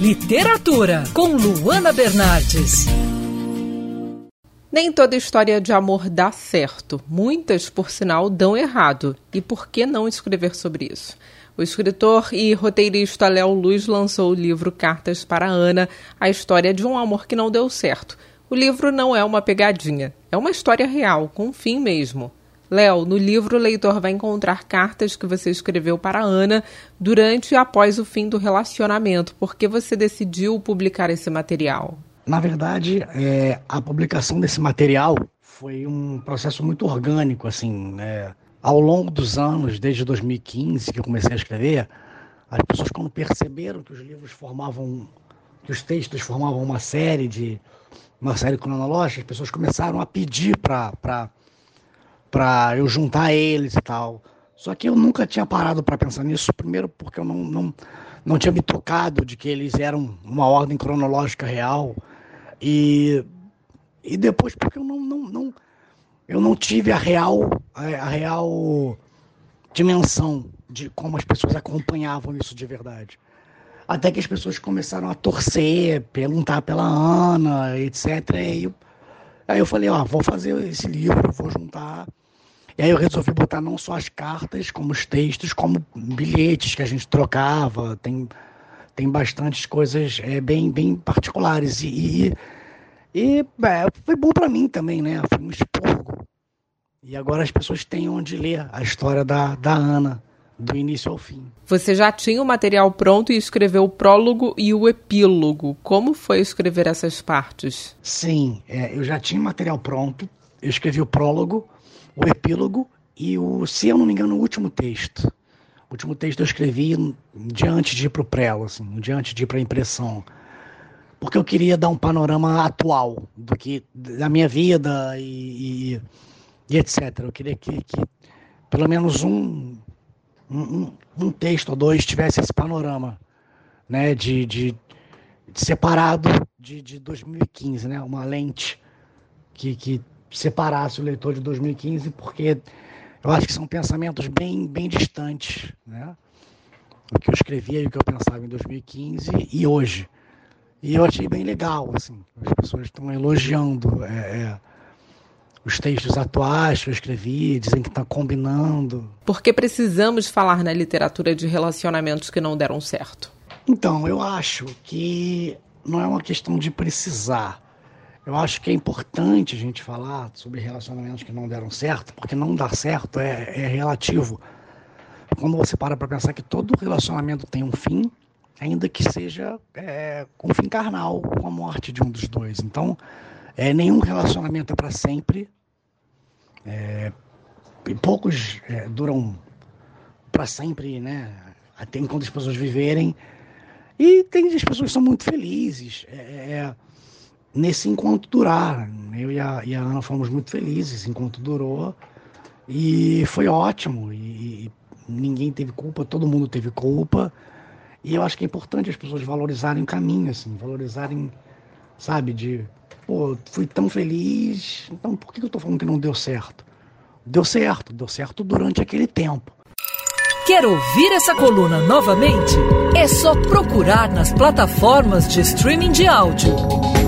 Literatura, com Luana Bernardes. Nem toda história de amor dá certo. Muitas, por sinal, dão errado. E por que não escrever sobre isso? O escritor e roteirista Léo Luz lançou o livro Cartas para Ana, a história de um amor que não deu certo. O livro não é uma pegadinha, é uma história real, com um fim mesmo. Léo, no livro o leitor vai encontrar cartas que você escreveu para Ana durante e após o fim do relacionamento. Por que você decidiu publicar esse material? Na verdade, é, a publicação desse material foi um processo muito orgânico, assim, né? Ao longo dos anos, desde 2015 que eu comecei a escrever, as pessoas quando perceberam que os livros formavam, que os textos formavam uma série de uma série cronológica, as pessoas começaram a pedir para para eu juntar eles e tal. Só que eu nunca tinha parado para pensar nisso, primeiro porque eu não, não, não tinha me tocado de que eles eram uma ordem cronológica real e, e depois porque eu não, não, não eu não tive a real, a real dimensão de como as pessoas acompanhavam isso de verdade. Até que as pessoas começaram a torcer, perguntar pela Ana, etc. E eu, aí eu falei, ó, vou fazer esse livro, vou juntar. E aí eu resolvi botar não só as cartas, como os textos, como bilhetes que a gente trocava. Tem, tem bastantes coisas é, bem, bem particulares. E, e é, foi bom para mim também, né? Foi um expurgo. E agora as pessoas têm onde ler a história da, da Ana, do início ao fim. Você já tinha o material pronto e escreveu o prólogo e o epílogo. Como foi escrever essas partes? Sim, é, eu já tinha o material pronto. Eu escrevi o prólogo, o epílogo e o, se eu não me engano, o último texto. O último texto eu escrevi diante de ir para o prelo, assim, diante de ir para a impressão porque eu queria dar um panorama atual do que da minha vida e, e, e etc. Eu queria que, que pelo menos um, um, um, texto ou dois tivesse esse panorama, né, de, de, de separado de, de 2015, né, uma lente que, que separasse o leitor de 2015, porque eu acho que são pensamentos bem, bem distantes, né, o que eu escrevia e o que eu pensava em 2015 e hoje. E eu achei bem legal, assim. As pessoas estão elogiando é, é, os textos atuais que eu escrevi, dizem que está combinando. Por que precisamos falar na literatura de relacionamentos que não deram certo? Então, eu acho que não é uma questão de precisar. Eu acho que é importante a gente falar sobre relacionamentos que não deram certo, porque não dar certo é, é relativo. Quando você para para pensar que todo relacionamento tem um fim, ainda que seja é, com fim carnal, com a morte de um dos dois. Então, é, nenhum relacionamento é para sempre. É, poucos é, duram para sempre, né? Até enquanto as pessoas viverem. E tem as pessoas que são muito felizes é, é, nesse enquanto durar. Eu e a, e a, Ana fomos muito felizes enquanto durou. E foi ótimo. E, e ninguém teve culpa, todo mundo teve culpa. E eu acho que é importante as pessoas valorizarem o caminho, assim, valorizarem, sabe, de, pô, fui tão feliz, então por que eu tô falando que não deu certo? Deu certo, deu certo durante aquele tempo. Quer ouvir essa coluna novamente? É só procurar nas plataformas de streaming de áudio.